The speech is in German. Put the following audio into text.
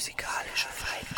Musikalische Feinkost.